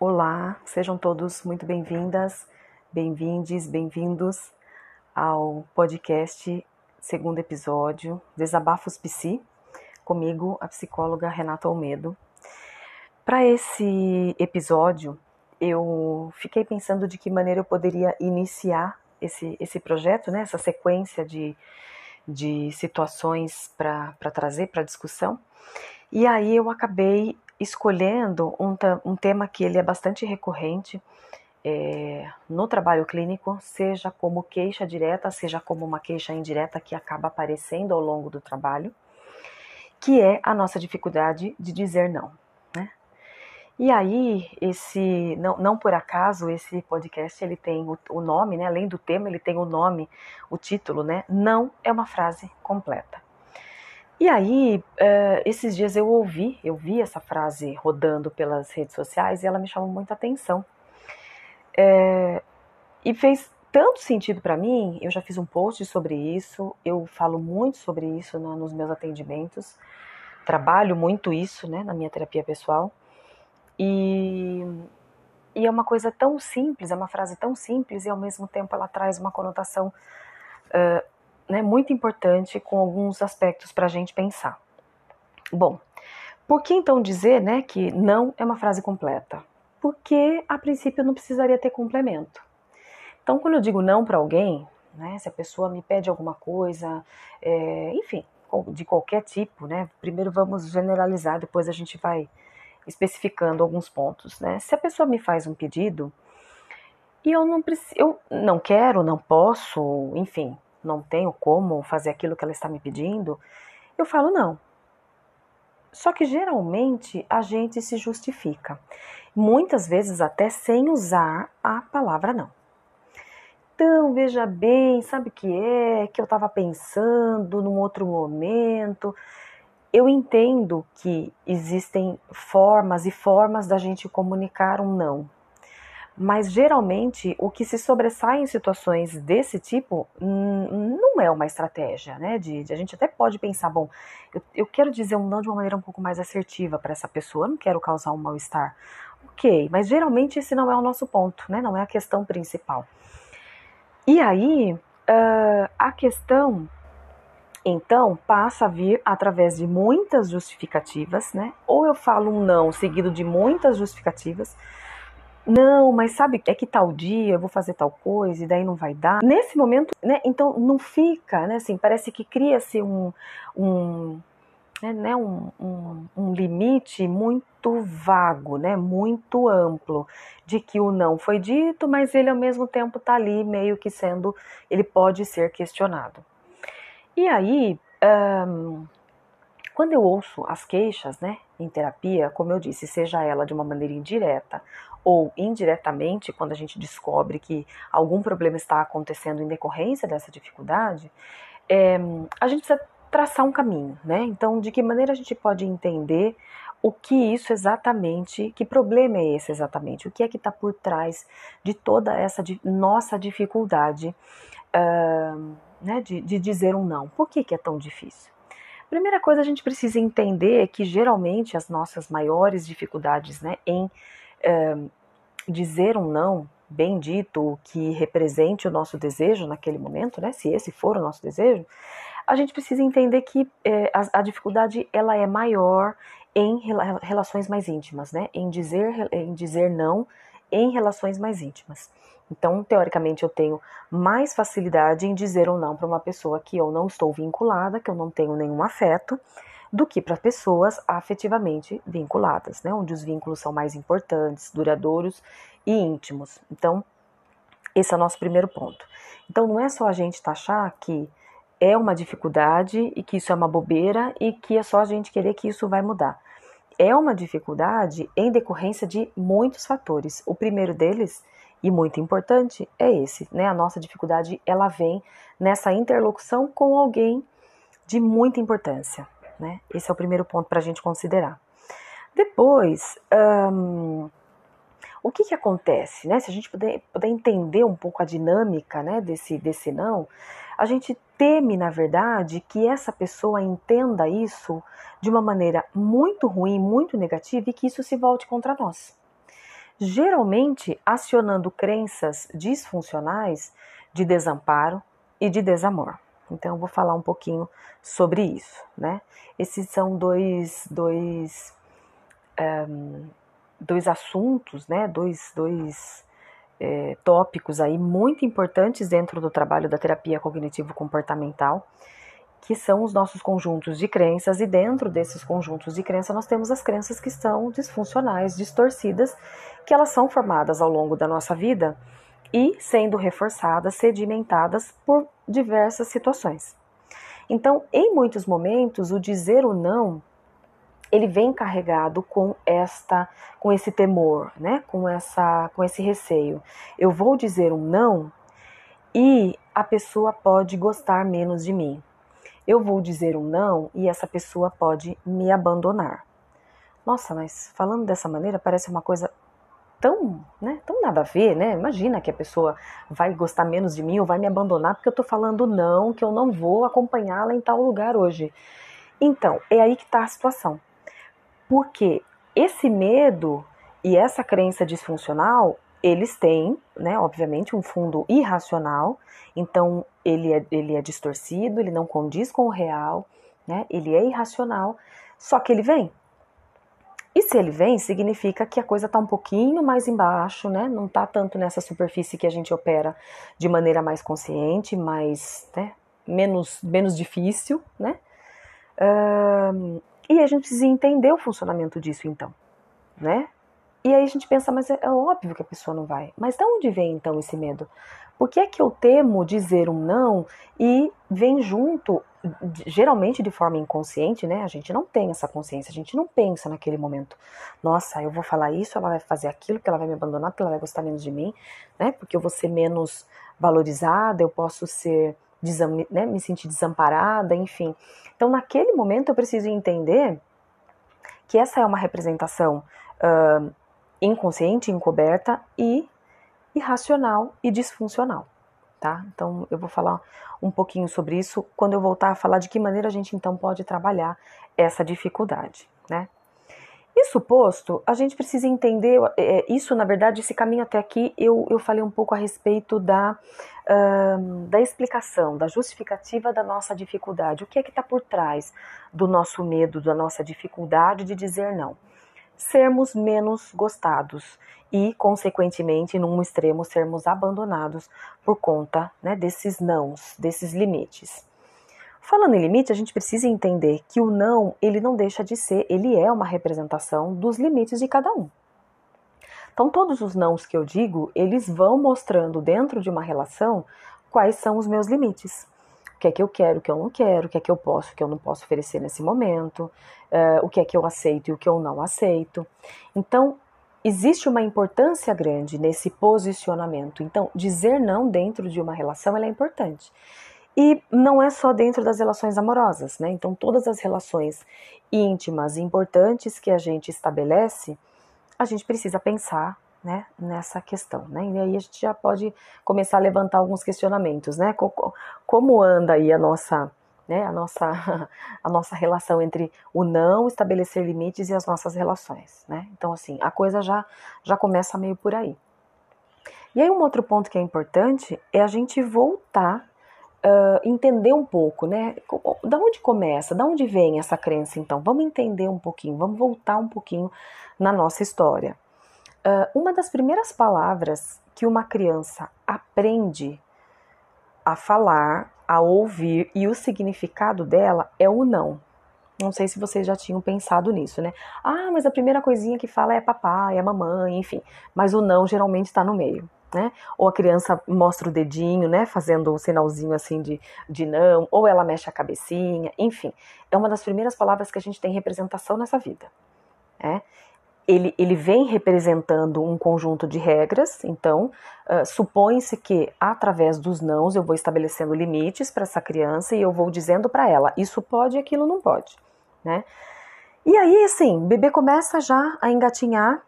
Olá, sejam todos muito bem-vindas, bem-vindes, bem-vindos ao podcast segundo episódio Desabafos Psi, comigo, a psicóloga Renata Almedo. Para esse episódio, eu fiquei pensando de que maneira eu poderia iniciar esse, esse projeto, né, essa sequência de, de situações para trazer para discussão. E aí eu acabei escolhendo um, um tema que ele é bastante recorrente é, no trabalho clínico, seja como queixa direta, seja como uma queixa indireta que acaba aparecendo ao longo do trabalho, que é a nossa dificuldade de dizer não. Né? E aí, esse não, não por acaso esse podcast ele tem o, o nome, né? além do tema, ele tem o nome, o título, né? Não é uma frase completa. E aí, uh, esses dias eu ouvi, eu vi essa frase rodando pelas redes sociais e ela me chamou muita atenção. É, e fez tanto sentido para mim, eu já fiz um post sobre isso, eu falo muito sobre isso né, nos meus atendimentos, trabalho muito isso né, na minha terapia pessoal. E, e é uma coisa tão simples, é uma frase tão simples e ao mesmo tempo ela traz uma conotação. Uh, né, muito importante com alguns aspectos para a gente pensar. Bom, por que então dizer né, que não é uma frase completa? Porque a princípio não precisaria ter complemento. Então, quando eu digo não para alguém, né, se a pessoa me pede alguma coisa, é, enfim, de qualquer tipo, né, primeiro vamos generalizar, depois a gente vai especificando alguns pontos. Né? Se a pessoa me faz um pedido e eu não, preciso, eu não quero, não posso, enfim, não tenho como fazer aquilo que ela está me pedindo, eu falo não. Só que geralmente a gente se justifica, muitas vezes até sem usar a palavra não. Então, veja bem, sabe o que é? Que eu estava pensando num outro momento. Eu entendo que existem formas e formas da gente comunicar um não, mas geralmente o que se sobressai em situações desse tipo não é uma estratégia, né? De, de a gente até pode pensar, bom, eu, eu, quero dizer um não de uma maneira um pouco mais assertiva para essa pessoa, eu não quero causar um mal-estar. Ok, mas geralmente esse não é o nosso ponto, né? Não é a questão principal. E aí, uh, a questão então passa a vir através de muitas justificativas, né? Ou eu falo um não seguido de muitas justificativas não, mas sabe, é que tal dia eu vou fazer tal coisa e daí não vai dar. Nesse momento, né, então não fica, né, assim, parece que cria-se um, um, né, né um, um, um limite muito vago, né, muito amplo, de que o não foi dito, mas ele ao mesmo tempo está ali meio que sendo, ele pode ser questionado. E aí, quando eu ouço as queixas, né, em terapia, como eu disse, seja ela de uma maneira indireta ou indiretamente, quando a gente descobre que algum problema está acontecendo em decorrência dessa dificuldade, é, a gente precisa traçar um caminho, né? Então, de que maneira a gente pode entender o que isso exatamente, que problema é esse exatamente, o que é que está por trás de toda essa nossa dificuldade uh, né, de, de dizer um não. Por que, que é tão difícil? Primeira coisa, a gente precisa entender que geralmente as nossas maiores dificuldades né, em é, dizer um não bem dito que represente o nosso desejo naquele momento, né, se esse for o nosso desejo, a gente precisa entender que é, a, a, dificuldade ela é maior em relações mais íntimas, né, em dizer, em dizer não em relações mais íntimas. Então, teoricamente, eu tenho mais facilidade em dizer ou não para uma pessoa que eu não estou vinculada, que eu não tenho nenhum afeto, do que para pessoas afetivamente vinculadas, né? Onde os vínculos são mais importantes, duradouros e íntimos. Então, esse é o nosso primeiro ponto. Então, não é só a gente taxar que é uma dificuldade e que isso é uma bobeira e que é só a gente querer que isso vai mudar. É uma dificuldade em decorrência de muitos fatores. O primeiro deles e muito importante é esse, né? A nossa dificuldade ela vem nessa interlocução com alguém de muita importância, né? Esse é o primeiro ponto para a gente considerar. Depois, o que, que acontece, né? Se a gente puder, puder entender um pouco a dinâmica, né, desse desse não, a gente teme, na verdade, que essa pessoa entenda isso de uma maneira muito ruim, muito negativa e que isso se volte contra nós. geralmente acionando crenças disfuncionais de desamparo e de desamor. Então, eu vou falar um pouquinho sobre isso, né? Esses são dois, dois, um, dois assuntos, né? Dois, dois é, tópicos aí muito importantes dentro do trabalho da terapia cognitivo-comportamental, que são os nossos conjuntos de crenças, e dentro desses conjuntos de crenças nós temos as crenças que são disfuncionais, distorcidas, que elas são formadas ao longo da nossa vida e sendo reforçadas, sedimentadas por diversas situações. Então, em muitos momentos, o dizer o não ele vem carregado com esta com esse temor, né? Com essa com esse receio. Eu vou dizer um não e a pessoa pode gostar menos de mim. Eu vou dizer um não e essa pessoa pode me abandonar. Nossa, mas falando dessa maneira parece uma coisa tão, né, tão nada a ver, né? Imagina que a pessoa vai gostar menos de mim ou vai me abandonar porque eu tô falando não, que eu não vou acompanhá-la em tal lugar hoje. Então, é aí que está a situação. Porque esse medo e essa crença disfuncional, eles têm, né, obviamente, um fundo irracional, então ele é, ele é distorcido, ele não condiz com o real, né, ele é irracional, só que ele vem. E se ele vem, significa que a coisa está um pouquinho mais embaixo, né? Não está tanto nessa superfície que a gente opera de maneira mais consciente, mais, né? menos, menos difícil, né? E a gente precisa entender o funcionamento disso, então, né? E aí a gente pensa, mas é, é óbvio que a pessoa não vai. Mas de onde vem então esse medo? Por que é que eu temo dizer um não e vem junto, geralmente de forma inconsciente, né? A gente não tem essa consciência, a gente não pensa naquele momento. Nossa, eu vou falar isso, ela vai fazer aquilo, que ela vai me abandonar, porque ela vai gostar menos de mim, né? Porque eu vou ser menos valorizada, eu posso ser né, me sentir desamparada, enfim. Então, naquele momento, eu preciso entender que essa é uma representação uh, inconsciente, encoberta e irracional e disfuncional, tá? Então, eu vou falar um pouquinho sobre isso quando eu voltar a falar de que maneira a gente então pode trabalhar essa dificuldade, né? Isso posto, a gente precisa entender é, isso, na verdade, esse caminho até aqui, eu, eu falei um pouco a respeito da, uh, da explicação, da justificativa da nossa dificuldade. O que é que está por trás do nosso medo, da nossa dificuldade de dizer não? Sermos menos gostados e, consequentemente, num extremo, sermos abandonados por conta né, desses nãos, desses limites. Falando em limite, a gente precisa entender que o não, ele não deixa de ser, ele é uma representação dos limites de cada um. Então, todos os nãos que eu digo, eles vão mostrando dentro de uma relação quais são os meus limites. O que é que eu quero, o que eu não quero, o que é que eu posso, o que eu não posso oferecer nesse momento, uh, o que é que eu aceito e o que eu não aceito. Então, existe uma importância grande nesse posicionamento. Então, dizer não dentro de uma relação é importante. E não é só dentro das relações amorosas, né? Então, todas as relações íntimas e importantes que a gente estabelece, a gente precisa pensar né, nessa questão, né? E aí a gente já pode começar a levantar alguns questionamentos, né? Como anda aí a nossa, né, a nossa, a nossa relação entre o não estabelecer limites e as nossas relações, né? Então, assim, a coisa já, já começa meio por aí. E aí um outro ponto que é importante é a gente voltar uh, entender um pouco, né? Da onde começa, da onde vem essa crença então? Vamos entender um pouquinho, vamos voltar um pouquinho na nossa história. Uh, uma das primeiras palavras que uma criança aprende a falar, a ouvir e o significado dela é o não. Não sei se vocês já tinham pensado nisso, né? Ah, mas a primeira coisinha que fala é papai, é mamãe, enfim. Mas o não geralmente está no meio né? Ou a criança mostra o dedinho, né? Fazendo um sinalzinho assim de, de não, ou ela mexe a cabecinha, enfim. É uma das primeiras palavras que a gente tem representação nessa vida. Né? Ele, ele vem representando um conjunto de regras, então uh, supõe-se que através dos nãos eu vou estabelecendo limites para essa criança e eu vou dizendo para ela isso pode e aquilo não pode, né? E aí, assim, o bebê começa já a engatinhar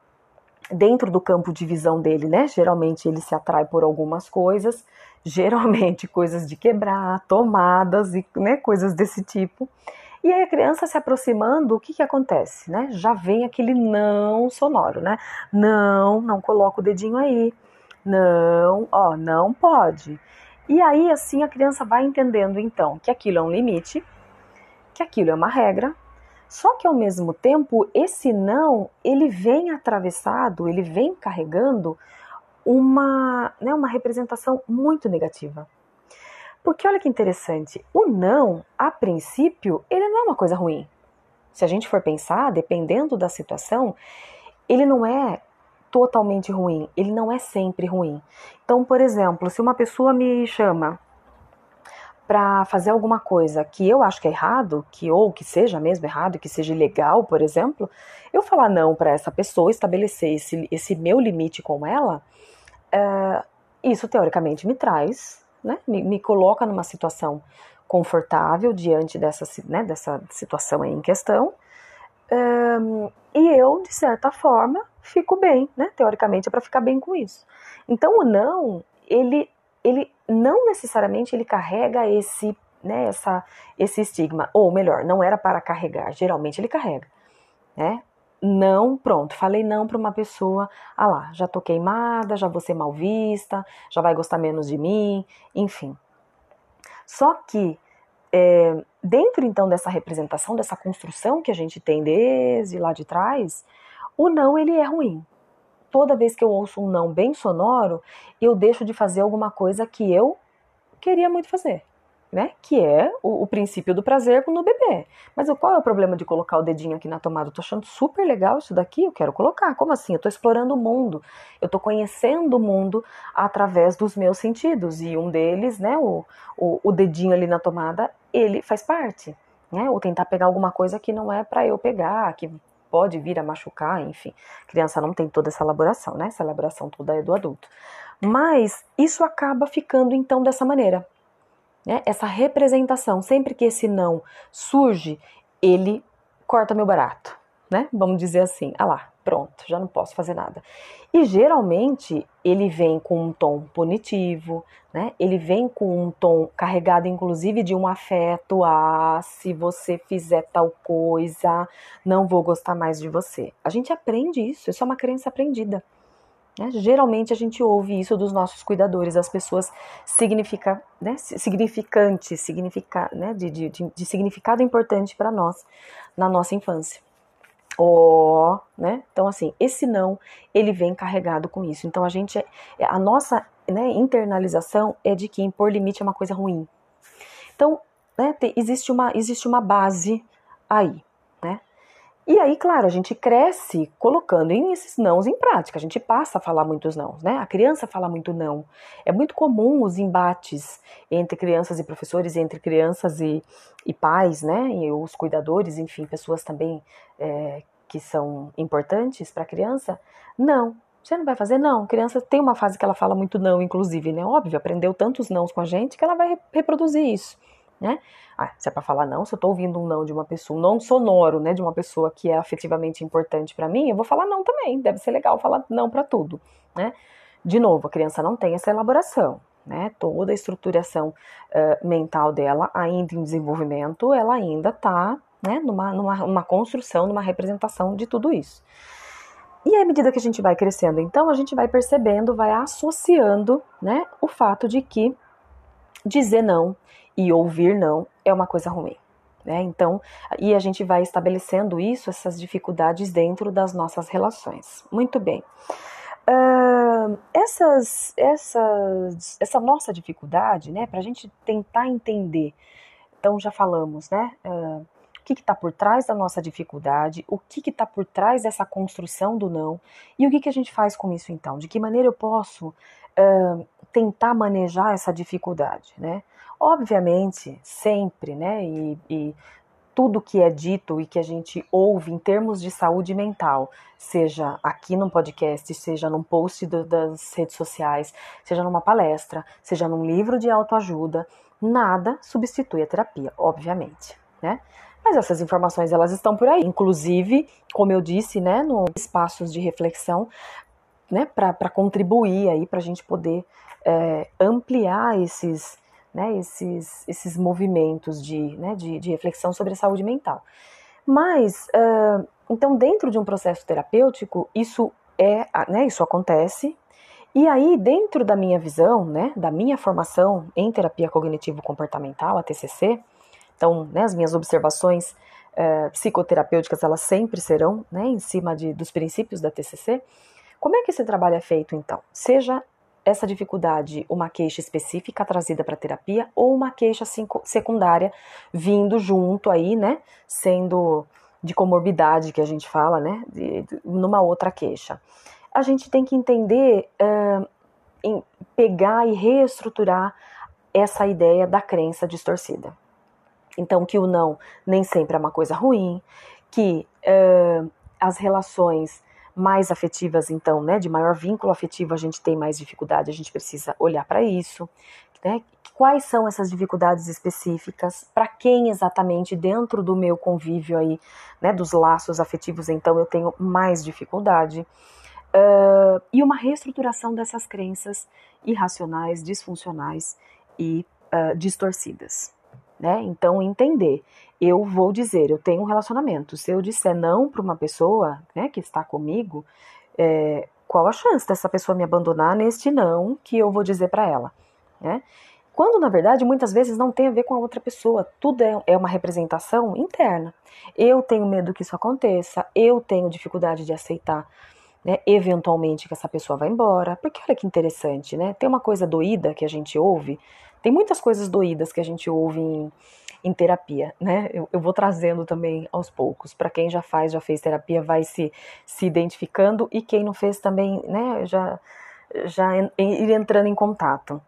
dentro do campo de visão dele, né? Geralmente ele se atrai por algumas coisas, geralmente coisas de quebrar, tomadas e né, coisas desse tipo. E aí a criança se aproximando, o que que acontece, né? Já vem aquele não sonoro, né? Não, não coloca o dedinho aí. Não, ó, não pode. E aí assim a criança vai entendendo então que aquilo é um limite, que aquilo é uma regra, só que ao mesmo tempo, esse não, ele vem atravessado, ele vem carregando uma, né, uma representação muito negativa. Porque olha que interessante, o não, a princípio, ele não é uma coisa ruim. Se a gente for pensar, dependendo da situação, ele não é totalmente ruim, ele não é sempre ruim. Então, por exemplo, se uma pessoa me chama para fazer alguma coisa que eu acho que é errado, que ou que seja mesmo errado, que seja ilegal, por exemplo, eu falar não para essa pessoa, estabelecer esse, esse meu limite com ela, é, isso teoricamente me traz, né, me, me, coloca numa situação confortável diante dessa, né, dessa situação em questão, é, e eu, de certa forma, fico bem, né, teoricamente é para ficar bem com isso. Então o não, ele ele não necessariamente ele carrega esse, né, essa, esse estigma, ou melhor, não era para carregar, geralmente ele carrega, né? Não, pronto, falei não para uma pessoa, ah lá, já tô queimada, já vou ser mal vista, já vai gostar menos de mim, enfim. Só que é, dentro então dessa representação, dessa construção que a gente tem desde lá de trás, o não ele é ruim, toda vez que eu ouço um não bem sonoro, eu deixo de fazer alguma coisa que eu queria muito fazer. Né? Que é o, o, princípio do prazer no bebê. Mas qual é o problema de colocar o dedinho aqui na tomada? Eu tô achando super legal isso daqui, eu quero colocar. Como assim? Eu tô explorando o mundo. Eu tô conhecendo o mundo através dos meus sentidos. E um deles, né, o, o, o dedinho ali na tomada, ele faz parte. Né? Ou tentar pegar alguma coisa que não é para eu pegar, que pode vir a machucar, enfim. Criança não tem toda essa elaboração, né? Essa elaboração toda é do adulto. Mas isso acaba ficando então dessa maneira. Né? Essa representação, sempre que esse não surge, ele corta meu barato, né? Vamos dizer assim, ah lá, pronto, já não posso fazer nada. E geralmente ele vem com um tom punitivo, né? Ele vem com um tom carregado, inclusive, de um afeto. Ah, se você fizer tal coisa, não vou gostar mais de você. A gente aprende isso, isso é uma crença aprendida. Né? Geralmente a gente ouve isso dos nossos cuidadores, as pessoas significa, né, significantes, significa, né, de, de, de significado importante para nós na nossa infância oh, né? Então assim, esse não, ele vem carregado com isso. Então a gente é, a nossa, né, internalização é de que impor limite é uma coisa ruim. Então, né, existe uma existe uma base aí, né? E aí, claro, a gente cresce colocando esses nãos em prática. A gente passa a falar muitos nãos, né? A criança fala muito não. É muito comum os embates entre crianças e professores, entre crianças e, e pais, né? E os cuidadores, enfim, pessoas também é, que são importantes para a criança. Não, você não vai fazer não. A criança tem uma fase que ela fala muito não, inclusive, né? Óbvio, aprendeu tantos nãos com a gente que ela vai reproduzir isso né? Ah, se é para falar não, se eu tô ouvindo um não de uma pessoa, um não sonoro, né, de uma pessoa que é afetivamente importante para mim, eu vou falar não também. Deve ser legal falar não para tudo, né? De novo, a criança não tem essa elaboração, né? Toda a estruturação uh, mental dela, ainda em desenvolvimento, ela ainda tá, né, numa, numa, numa construção, numa representação de tudo isso. E à medida que a gente vai crescendo, então, a gente vai percebendo, vai associando, né, o fato de que dizer não e ouvir não é uma coisa ruim. Né? Então, e a gente vai estabelecendo isso, essas dificuldades dentro das nossas relações. Muito bem. Uh, essas, essas, essa nossa dificuldade, né, para a gente tentar entender, então já falamos, né, uh, o que está por trás da nossa dificuldade, o que está por trás dessa construção do não, e o que, que a gente faz com isso então? De que maneira eu posso uh, tentar manejar essa dificuldade, né? Obviamente, sempre, né? E, e tudo que é dito e que a gente ouve em termos de saúde mental, seja aqui no podcast, seja num post do, das redes sociais, seja numa palestra, seja num livro de autoajuda, nada substitui a terapia, obviamente, né? Mas essas informações elas estão por aí, inclusive, como eu disse, né, nos espaços de reflexão, né, para contribuir aí para a gente poder é, ampliar esses né, esses, esses movimentos de, né, de, de reflexão sobre a saúde mental. Mas, uh, então, dentro de um processo terapêutico, isso é, né, isso acontece. E aí, dentro da minha visão, né, da minha formação em terapia cognitivo-comportamental, a TCC, então, né, as minhas observações psicoterapêuticas, elas sempre serão, né, em cima de, dos princípios da TCC. Como é que esse trabalho é feito, então? Seja essa dificuldade uma queixa específica trazida para terapia ou uma queixa secundária vindo junto aí, né, sendo de comorbidade que a gente fala, né, de, de, numa outra queixa. A gente tem que entender, uh, em pegar e reestruturar essa ideia da crença distorcida. Então, que o não nem sempre é uma coisa ruim, que uh, as relações mais afetivas, então, né, de maior vínculo afetivo, a gente tem mais dificuldade, a gente precisa olhar para isso, né? Quais são essas dificuldades específicas? Para quem exatamente dentro do meu convívio aí, né, dos laços afetivos, então eu tenho mais dificuldade? Uh, e uma reestruturação dessas crenças irracionais, disfuncionais e uh, distorcidas. Né? Então, entender eu vou dizer, eu tenho um relacionamento. Se eu disser não para uma pessoa né, que está comigo, é, qual a chance dessa pessoa me abandonar neste não que eu vou dizer para ela? Né? Quando, na verdade, muitas vezes não tem a ver com a outra pessoa, tudo é, é uma representação interna. Eu tenho medo que isso aconteça, eu tenho dificuldade de aceitar né, eventualmente que essa pessoa vai embora. Porque olha que interessante, né? Tem uma coisa doída que a gente ouve, tem muitas coisas doídas que a gente ouve em, em terapia, né? Eu, eu vou trazendo também aos poucos. Para quem já faz, já fez terapia, vai se, se identificando e quem não fez também, né? Já, já ir entrando em contato.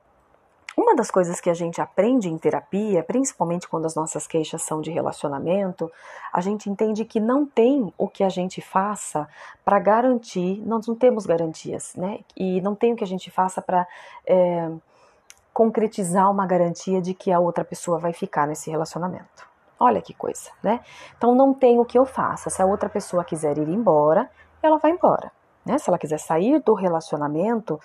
Uma das coisas que a gente aprende em terapia, principalmente quando as nossas queixas são de relacionamento, a gente entende que não tem o que a gente faça para garantir, nós não temos garantias, né? E não tem o que a gente faça para. É, concretizar uma garantia de que a outra pessoa vai ficar nesse relacionamento. Olha que coisa, né? Então não tem o que eu faça. Se a outra pessoa quiser ir embora, ela vai embora. Né? Se ela quiser sair do relacionamento,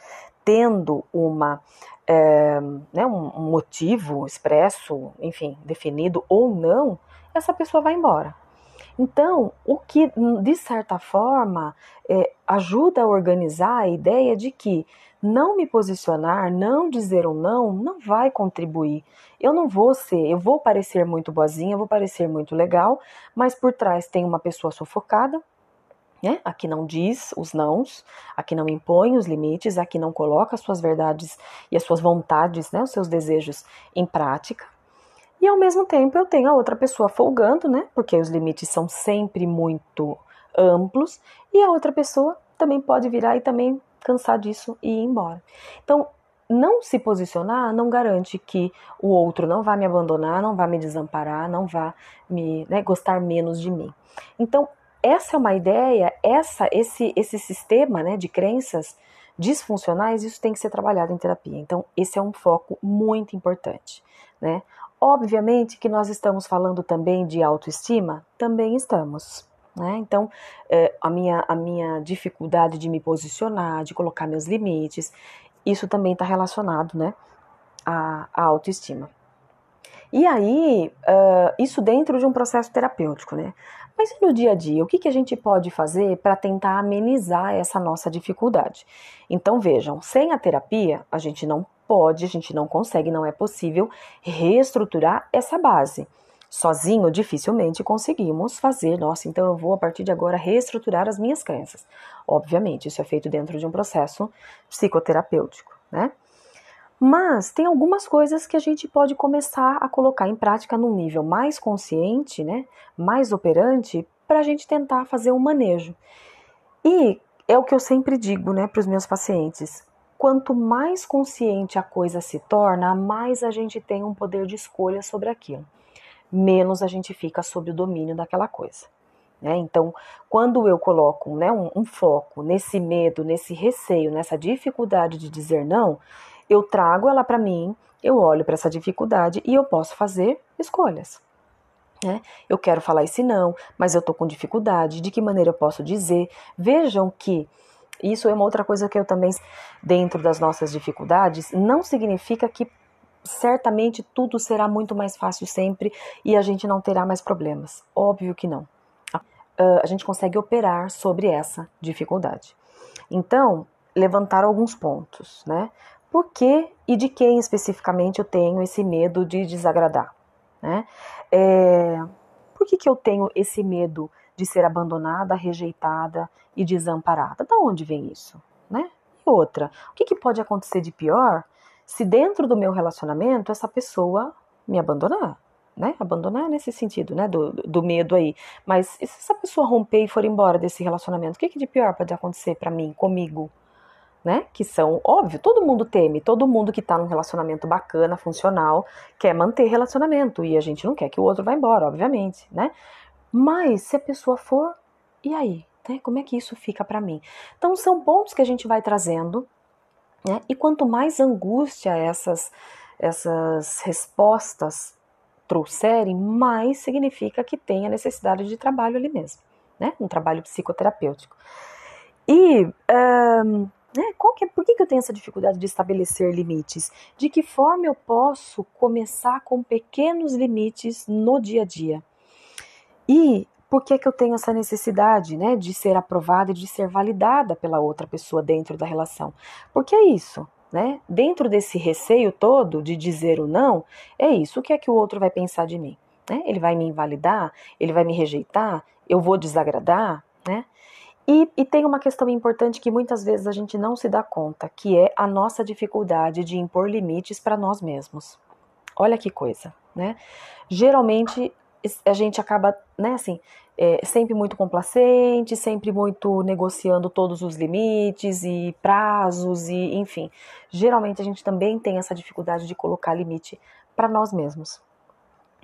tendo uma é, né, um motivo expresso, enfim, definido ou não, essa pessoa vai embora. Então, o que de certa forma é, ajuda a organizar a ideia de que não me posicionar, não dizer um não, não vai contribuir. Eu não vou ser, eu vou parecer muito boazinha, vou parecer muito legal, mas por trás tem uma pessoa sufocada, né? Aqui não diz os nãos, aqui não impõe os limites, aqui não coloca as suas verdades e as suas vontades, né? Os seus desejos em prática. E ao mesmo tempo eu tenho a outra pessoa folgando, né? Porque os limites são sempre muito amplos e a outra pessoa também pode virar e também cansar disso e ir embora. Então, não se posicionar não garante que o outro não vai me abandonar, não vai me desamparar, não vai me né, gostar menos de mim. Então, essa é uma ideia, essa, esse, esse sistema né, de crenças disfuncionais, isso tem que ser trabalhado em terapia. Então, esse é um foco muito importante. Né? Obviamente que nós estamos falando também de autoestima, também estamos. Né? Então, é, a, minha, a minha dificuldade de me posicionar, de colocar meus limites, isso também está relacionado né, à, à, autoestima. E aí, uh, isso dentro de um processo terapêutico, né? Mas no dia a dia, o que, que a gente pode fazer para tentar amenizar essa nossa dificuldade? Então, vejam, sem a terapia, a gente não pode, a gente não consegue, não é possível reestruturar essa base. Sozinho, dificilmente conseguimos fazer, nossa, então eu vou a partir de agora reestruturar as minhas crenças. Obviamente, isso é feito dentro de um processo psicoterapêutico, né? Mas tem algumas coisas que a gente pode começar a colocar em prática num nível mais consciente, né, mais operante, para a gente tentar fazer um manejo. E é o que eu sempre digo, né, para os meus pacientes. Quanto mais consciente a coisa se torna, mais a gente tem um poder de escolha sobre aquilo menos a gente fica sob o domínio daquela coisa. Né? Então, quando eu coloco né, um, um foco nesse medo, nesse receio, nessa dificuldade de dizer não, eu trago ela para mim, eu olho para essa dificuldade e eu posso fazer escolhas. Né? Eu quero falar esse não, mas eu estou com dificuldade. De que maneira eu posso dizer? Vejam que isso é uma outra coisa que eu também, dentro das nossas dificuldades, não significa que certamente tudo será muito mais fácil sempre e a gente não terá mais problemas. Óbvio que não. Uh, a gente consegue operar sobre essa dificuldade. Então, levantar alguns pontos, né? Por que e de quem especificamente eu tenho esse medo de desagradar? Né? É, por que, que eu tenho esse medo de ser abandonada, rejeitada e desamparada? Da onde vem isso? Né? E outra, o que, que pode acontecer de pior se dentro do meu relacionamento essa pessoa me abandonar? Né? Abandonar nesse sentido, né? Do, do medo aí. Mas se essa pessoa romper e for embora desse relacionamento, o que, que de pior pode acontecer para mim, comigo? né? Que são, óbvio, todo mundo teme, todo mundo que tá num relacionamento bacana, funcional, quer manter relacionamento e a gente não quer que o outro vá embora, obviamente, né? Mas se a pessoa for, e aí? Né? Como é que isso fica para mim? Então são pontos que a gente vai trazendo, né? E quanto mais angústia essas essas respostas trouxerem, mais significa que tem a necessidade de trabalho ali mesmo, né? Um trabalho psicoterapêutico. E um, né? Qual que é, por que, que eu tenho essa dificuldade de estabelecer limites? De que forma eu posso começar com pequenos limites no dia a dia? E por que, que eu tenho essa necessidade né, de ser aprovada e de ser validada pela outra pessoa dentro da relação? Porque é isso. Né? Dentro desse receio todo de dizer o não, é isso. O que é que o outro vai pensar de mim? Né? Ele vai me invalidar? Ele vai me rejeitar? Eu vou desagradar? Né? E, e, tem uma questão importante que muitas vezes a gente não se dá conta, que é a nossa dificuldade de impor limites para nós mesmos. Olha que coisa, né? Geralmente a gente acaba, né, assim, é, sempre muito complacente, sempre muito negociando todos os limites e prazos e, enfim. Geralmente a gente também tem essa dificuldade de colocar limite para nós mesmos.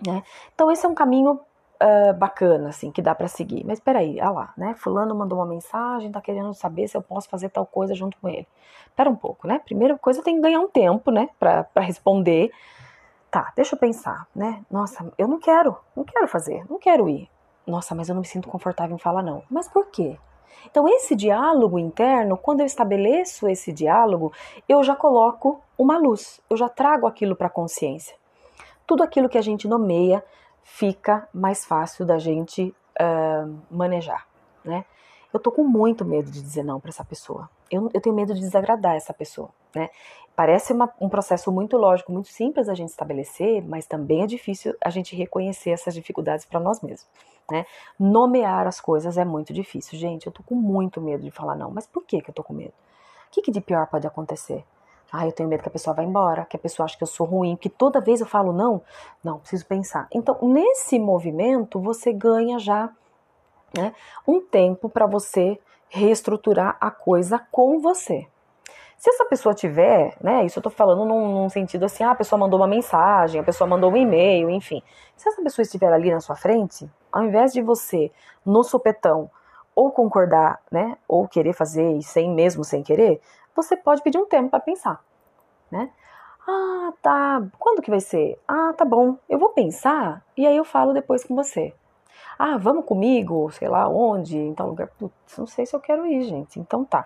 Né? Então esse é um caminho uh, bacana, assim, que dá para seguir. Mas peraí, olha lá, né? Fulano mandou uma mensagem, tá querendo saber se eu posso fazer tal coisa junto com ele. Pera um pouco, né? Primeira coisa tem que ganhar um tempo, né? Pra responder. Tá, deixa eu pensar, né? Nossa, eu não quero, não quero fazer, não quero ir. Nossa, mas eu não me sinto confortável em falar não. Mas por quê? Então, esse diálogo interno, quando eu estabeleço esse diálogo, eu já coloco uma luz, eu já trago aquilo para a consciência. Tudo aquilo que a gente nomeia fica mais fácil da gente uh, manejar, né? Eu tô com muito medo de dizer não para essa pessoa. Eu, eu, tenho medo de desagradar essa pessoa, né? Parece uma, um processo muito lógico, muito simples a gente estabelecer, mas também é difícil a gente reconhecer essas dificuldades para nós mesmos, né? Nomear as coisas é muito difícil, gente. Eu tô com muito medo de falar não, mas por que que eu tô com medo? O que, que de pior pode acontecer? Ah, eu tenho medo que a pessoa vá embora, que a pessoa ache que eu sou ruim, que toda vez eu falo não, não, preciso pensar. Então, nesse movimento, você ganha já né, um tempo para você reestruturar a coisa com você. Se essa pessoa tiver, né, isso eu tô falando num, num, sentido assim, ah, a pessoa mandou uma mensagem, a pessoa mandou um e-mail, enfim. Se essa pessoa estiver ali na sua frente, ao invés de você, no sopetão, ou concordar, né, ou querer fazer e sem mesmo sem querer, você pode pedir um tempo para pensar, né? Ah, tá. Quando que vai ser? Ah, tá bom. Eu vou pensar e aí eu falo depois com você. Ah, vamos comigo, sei lá onde, em tal lugar. Putz, não sei se eu quero ir, gente. Então tá.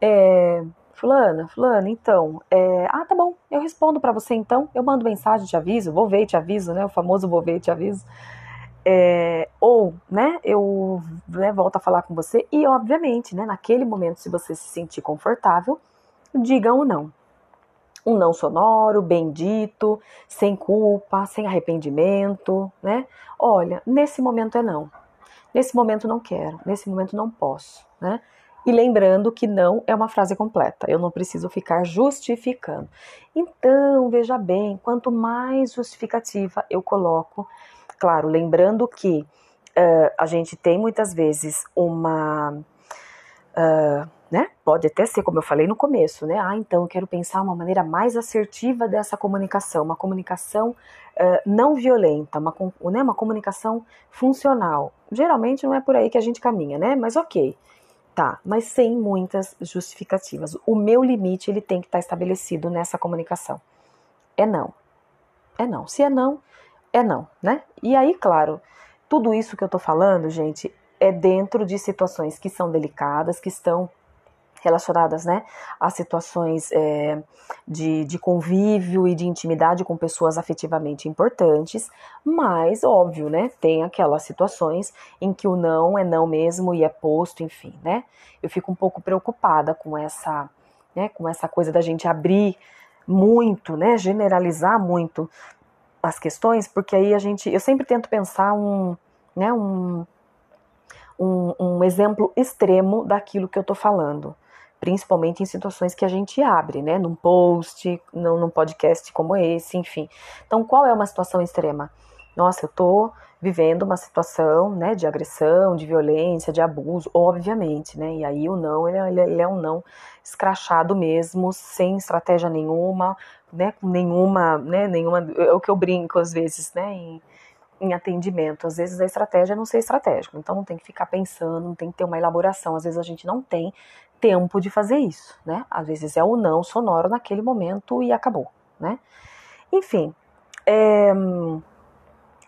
É, fulana, fulana, então. É, ah, tá bom. Eu respondo para você então. Eu mando mensagem, te aviso. Vou ver te aviso, né? O famoso vou ver te aviso. É, ou, né, eu né, volto a falar com você e, obviamente, né, naquele momento, se você se sentir confortável, diga um não. Um não sonoro, bendito, sem culpa, sem arrependimento, né? Olha, nesse momento é não. Nesse momento não quero, nesse momento não posso, né? E lembrando que não é uma frase completa, eu não preciso ficar justificando. Então, veja bem, quanto mais justificativa eu coloco, Claro, lembrando que uh, a gente tem muitas vezes uma. Uh, né? Pode até ser, como eu falei no começo, né? Ah, então eu quero pensar uma maneira mais assertiva dessa comunicação, uma comunicação uh, não violenta, uma, né? uma comunicação funcional. Geralmente não é por aí que a gente caminha, né? Mas ok, tá, mas sem muitas justificativas. O meu limite ele tem que estar estabelecido nessa comunicação. É não. É não. Se é não, é não, né? E aí, claro, tudo isso que eu tô falando, gente, é dentro de situações que são delicadas, que estão relacionadas né, a situações é, de, de convívio e de intimidade com pessoas afetivamente importantes, mas, óbvio, né, tem aquelas situações em que o não é não mesmo e é posto, enfim, né? Eu fico um pouco preocupada com essa, né, com essa coisa da gente abrir muito, né, generalizar muito as questões, porque aí a gente, eu sempre tento pensar um, né, um, um, um exemplo extremo daquilo que eu estou falando principalmente em situações que a gente abre, né? Num post, num, num podcast como esse, enfim. Então, qual é uma situação extrema? Nossa, eu tô vivendo uma situação, né, de agressão, de violência, de abuso, obviamente, né? E aí o não, ele, ele, ele é um não escrachado mesmo, sem estratégia nenhuma, né, com nenhuma, né, nenhuma, é o que eu brinco às vezes, né, em, em atendimento. Às vezes a estratégia é não ser estratégico, então não tem que ficar pensando, não tem que ter uma elaboração. Às vezes a gente não tem tempo de fazer isso, né? Às vezes é o não sonoro naquele momento e acabou, né? Enfim, é,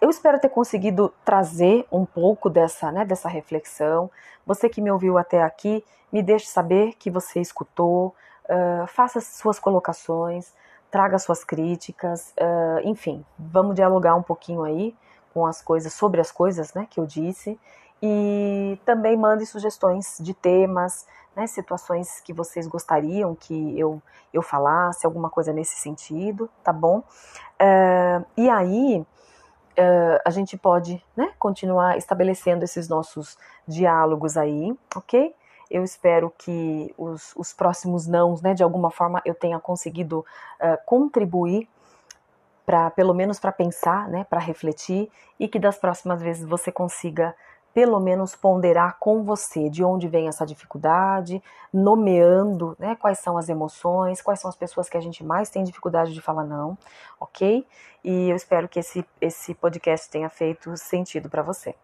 eu espero ter conseguido trazer um pouco dessa, né, dessa reflexão. Você que me ouviu até aqui, me deixe saber que você escutou, uh, faça suas colocações, traga suas críticas, uh, enfim, vamos dialogar um pouquinho aí com as coisas, sobre as coisas, né, que eu disse. E também mande sugestões de temas, né, situações que vocês gostariam que eu, eu falasse, alguma coisa nesse sentido, tá bom? Uh, e aí uh, a gente pode né, continuar estabelecendo esses nossos diálogos aí, ok? Eu espero que os, os próximos nãos, né, de alguma forma, eu tenha conseguido uh, contribuir para, pelo menos para pensar, né, para refletir e que das próximas vezes você consiga pelo menos ponderar com você de onde vem essa dificuldade, nomeando né, quais são as emoções, quais são as pessoas que a gente mais tem dificuldade de falar não, ok? E eu espero que esse, esse podcast tenha feito sentido para você.